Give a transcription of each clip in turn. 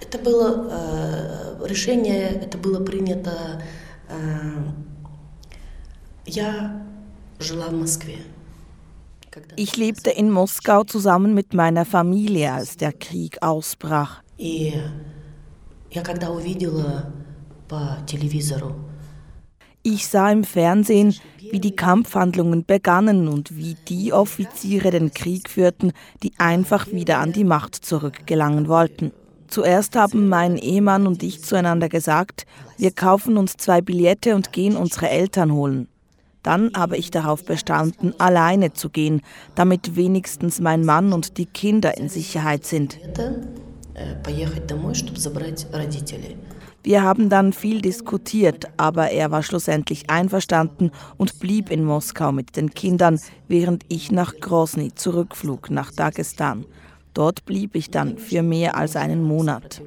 Это было э, решение, это было принято. Э, я жила в Москве. Ich lebte in Moskau zusammen mit meiner Familie, als der Krieg ausbrach. И я когда увидела по телевизору ich sah im Fernsehen, wie die Kampfhandlungen begannen und wie die Offiziere den Krieg führten, die einfach wieder an die Macht zurückgelangen wollten. Zuerst haben mein Ehemann und ich zueinander gesagt, wir kaufen uns zwei Billette und gehen unsere Eltern holen. Dann habe ich darauf bestanden, alleine zu gehen, damit wenigstens mein Mann und die Kinder in Sicherheit sind. Wir haben dann viel diskutiert, aber er war schlussendlich einverstanden und blieb in Moskau mit den Kindern, während ich nach Grozny zurückflug, nach Dagestan. Dort blieb ich dann für mehr als einen Monat.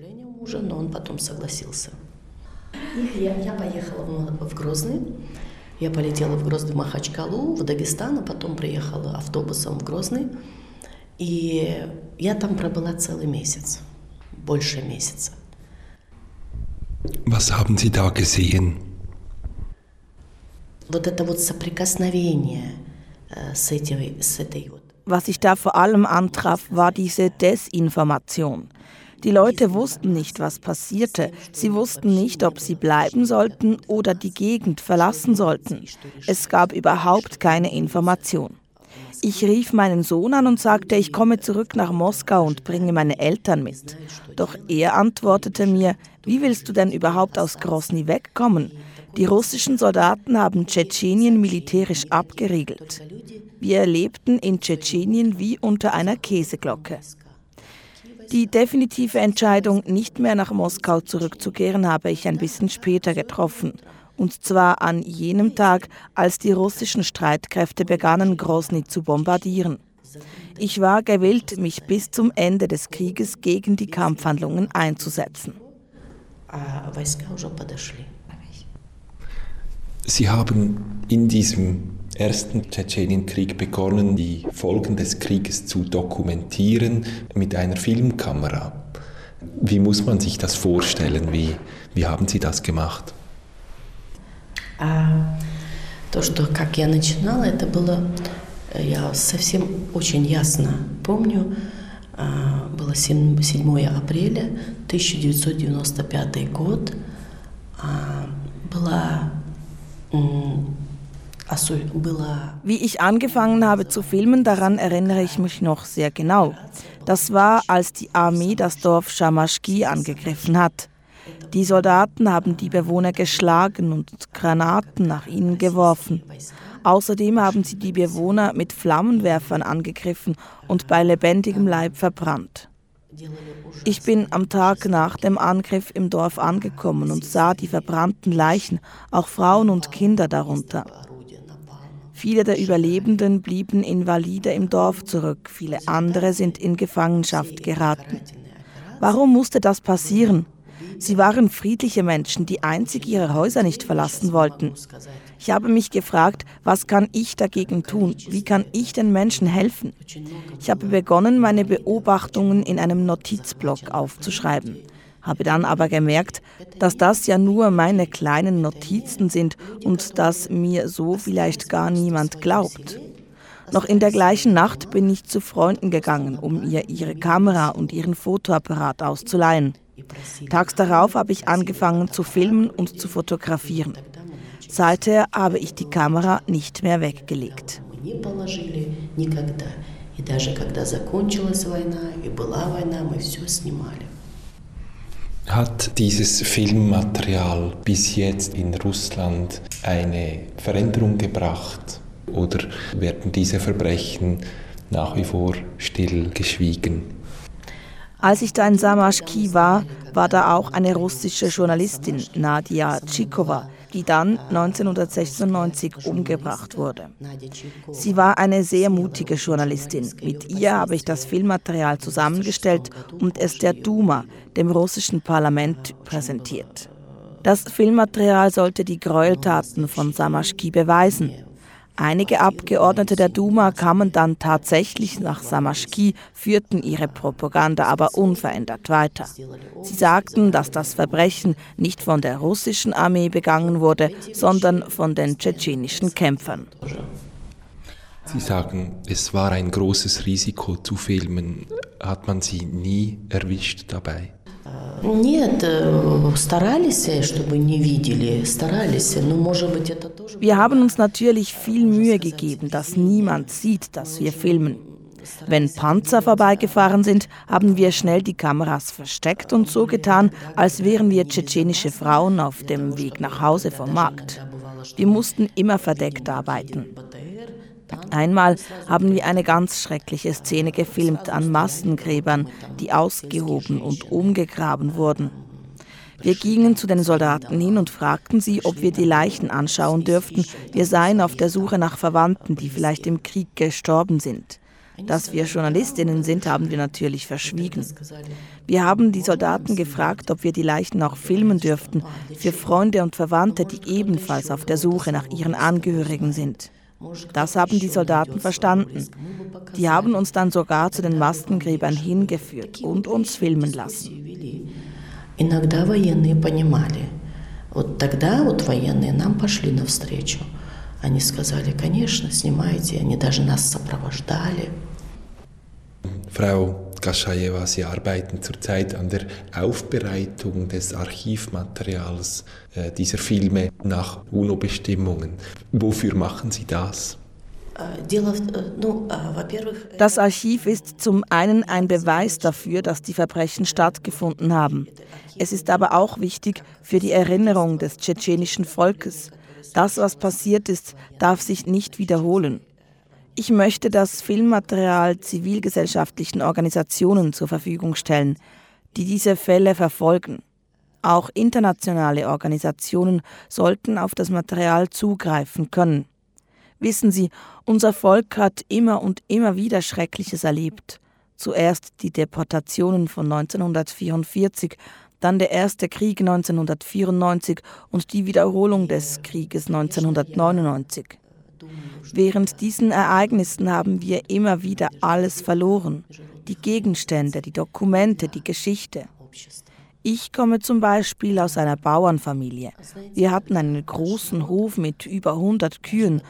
Я полетела в Грозный, в Махачкалу, в Дагестан, а потом приехала автобусом в Грозный. И я там пробыла целый месяц, больше месяца. Was haben Sie da gesehen? Вот это вот соприкосновение äh, с, этой, с этой вот. was ich da vor allem antraf, war diese Desinformation. Die Leute wussten nicht, was passierte. Sie wussten nicht, ob sie bleiben sollten oder die Gegend verlassen sollten. Es gab überhaupt keine Information. Ich rief meinen Sohn an und sagte, ich komme zurück nach Moskau und bringe meine Eltern mit. Doch er antwortete mir, wie willst du denn überhaupt aus Grosny wegkommen? Die russischen Soldaten haben Tschetschenien militärisch abgeriegelt. Wir lebten in Tschetschenien wie unter einer Käseglocke. Die definitive Entscheidung, nicht mehr nach Moskau zurückzukehren, habe ich ein bisschen später getroffen und zwar an jenem Tag, als die russischen Streitkräfte begannen, Grozny zu bombardieren. Ich war gewillt, mich bis zum Ende des Krieges gegen die Kampfhandlungen einzusetzen. Sie haben in diesem ersten Tschetschenienkrieg begonnen, die Folgen des Krieges zu dokumentieren mit einer Filmkamera. Wie muss man sich das vorstellen? Wie, wie haben Sie das gemacht? А то, что как я начинала, это было, я совсем очень ясно помню, было 7, 7 апреля 1995 год, была wie ich angefangen habe zu filmen, daran erinnere ich mich noch sehr genau. Das war, als die Armee das Dorf Shamaschki angegriffen hat. Die Soldaten haben die Bewohner geschlagen und Granaten nach ihnen geworfen. Außerdem haben sie die Bewohner mit Flammenwerfern angegriffen und bei lebendigem Leib verbrannt. Ich bin am Tag nach dem Angriff im Dorf angekommen und sah die verbrannten Leichen, auch Frauen und Kinder darunter. Viele der Überlebenden blieben Invalide im Dorf zurück, viele andere sind in Gefangenschaft geraten. Warum musste das passieren? Sie waren friedliche Menschen, die einzig ihre Häuser nicht verlassen wollten. Ich habe mich gefragt, was kann ich dagegen tun? Wie kann ich den Menschen helfen? Ich habe begonnen, meine Beobachtungen in einem Notizblock aufzuschreiben, habe dann aber gemerkt, dass das ja nur meine kleinen Notizen sind und dass mir so vielleicht gar niemand glaubt. Noch in der gleichen Nacht bin ich zu Freunden gegangen, um ihr ihre Kamera und ihren Fotoapparat auszuleihen. Tags darauf habe ich angefangen zu filmen und zu fotografieren. Seither habe ich die Kamera nicht mehr weggelegt. Hat dieses Filmmaterial bis jetzt in Russland eine Veränderung gebracht oder werden diese Verbrechen nach wie vor still geschwiegen? Als ich da in Samashki war, war da auch eine russische Journalistin, Nadia Tschikova, die dann 1996 umgebracht wurde. Sie war eine sehr mutige Journalistin. Mit ihr habe ich das Filmmaterial zusammengestellt und es der Duma, dem russischen Parlament, präsentiert. Das Filmmaterial sollte die Gräueltaten von Samashki beweisen. Einige Abgeordnete der Duma kamen dann tatsächlich nach Samaschki, führten ihre Propaganda aber unverändert weiter. Sie sagten, dass das Verbrechen nicht von der russischen Armee begangen wurde, sondern von den tschetschenischen Kämpfern. Sie sagen, es war ein großes Risiko zu filmen. Hat man Sie nie erwischt dabei? Wir haben uns natürlich viel Mühe gegeben, dass niemand sieht, dass wir filmen. Wenn Panzer vorbeigefahren sind, haben wir schnell die Kameras versteckt und so getan, als wären wir tschetschenische Frauen auf dem Weg nach Hause vom Markt. Wir mussten immer verdeckt arbeiten. Einmal haben wir eine ganz schreckliche Szene gefilmt an Massengräbern, die ausgehoben und umgegraben wurden. Wir gingen zu den Soldaten hin und fragten sie, ob wir die Leichen anschauen dürften. Wir seien auf der Suche nach Verwandten, die vielleicht im Krieg gestorben sind. Dass wir Journalistinnen sind, haben wir natürlich verschwiegen. Wir haben die Soldaten gefragt, ob wir die Leichen auch filmen dürften, für Freunde und Verwandte, die ebenfalls auf der Suche nach ihren Angehörigen sind. Das haben die Soldaten verstanden. Die haben uns dann sogar zu den Mastengräbern hingeführt und uns filmen lassen. Иногда военные понимали. Вот тогда вот военные нам пошли навстречу. Они сказали, конечно, снимайте. Они даже нас сопровождали. Frau Gaschajewa, Sie arbeiten zurzeit an der Aufbereitung des Archivmaterials äh, dieser Filme nach UNO-Bestimmungen. Wofür machen Sie das? Das Archiv ist zum einen ein Beweis dafür, dass die Verbrechen stattgefunden haben. Es ist aber auch wichtig für die Erinnerung des tschetschenischen Volkes. Das, was passiert ist, darf sich nicht wiederholen. Ich möchte das Filmmaterial zivilgesellschaftlichen Organisationen zur Verfügung stellen, die diese Fälle verfolgen. Auch internationale Organisationen sollten auf das Material zugreifen können. Wissen Sie, unser Volk hat immer und immer wieder Schreckliches erlebt. Zuerst die Deportationen von 1944, dann der erste Krieg 1994 und die Wiederholung des Krieges 1999. Während diesen Ereignissen haben wir immer wieder alles verloren. Die Gegenstände, die Dokumente, die Geschichte. Ich komme zum Beispiel aus einer Bauernfamilie. Wir hatten einen großen Hof mit über 100 Kühen,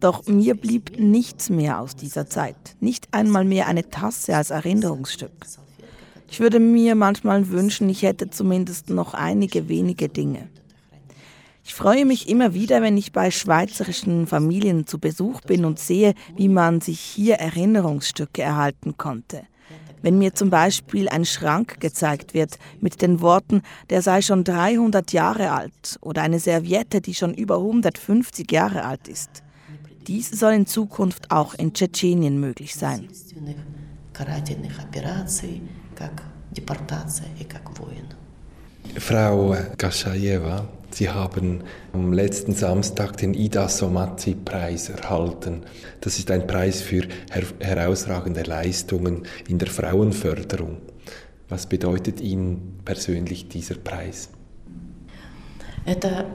doch mir blieb nichts mehr aus dieser Zeit, nicht einmal mehr eine Tasse als Erinnerungsstück. Ich würde mir manchmal wünschen, ich hätte zumindest noch einige wenige Dinge. Ich freue mich immer wieder, wenn ich bei schweizerischen Familien zu Besuch bin und sehe, wie man sich hier Erinnerungsstücke erhalten konnte. Wenn mir zum Beispiel ein Schrank gezeigt wird mit den Worten, der sei schon 300 Jahre alt oder eine Serviette, die schon über 150 Jahre alt ist. Dies soll in Zukunft auch in Tschetschenien möglich sein. Frau Gaschajewa, Sie haben am letzten Samstag den Ida Somazi-Preis erhalten. Das ist ein Preis für her herausragende Leistungen in der Frauenförderung. Was bedeutet Ihnen persönlich dieser Preis? Это,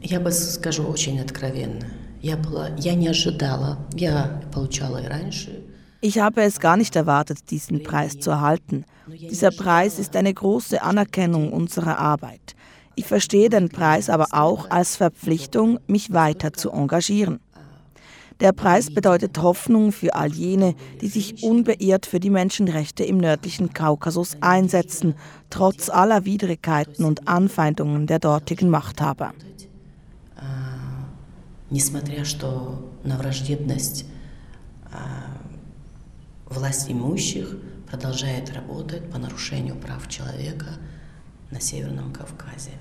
я бы скажу очень откровенно. Я была, я не ожидала. Я получала и раньше. Ich habe es gar nicht erwartet, diesen Preis zu erhalten. Dieser Preis ist eine große Anerkennung unserer Arbeit. Ich verstehe den Preis aber auch als Verpflichtung, mich weiter zu engagieren. Der Preis bedeutet Hoffnung für all jene, die sich unbeirrt für die Menschenrechte im nördlichen Kaukasus einsetzen, trotz aller Widrigkeiten und Anfeindungen der dortigen Machthaber. Несмотря что на враждебность власть имущих продолжает работать по нарушению прав человека на Северном Кавказе.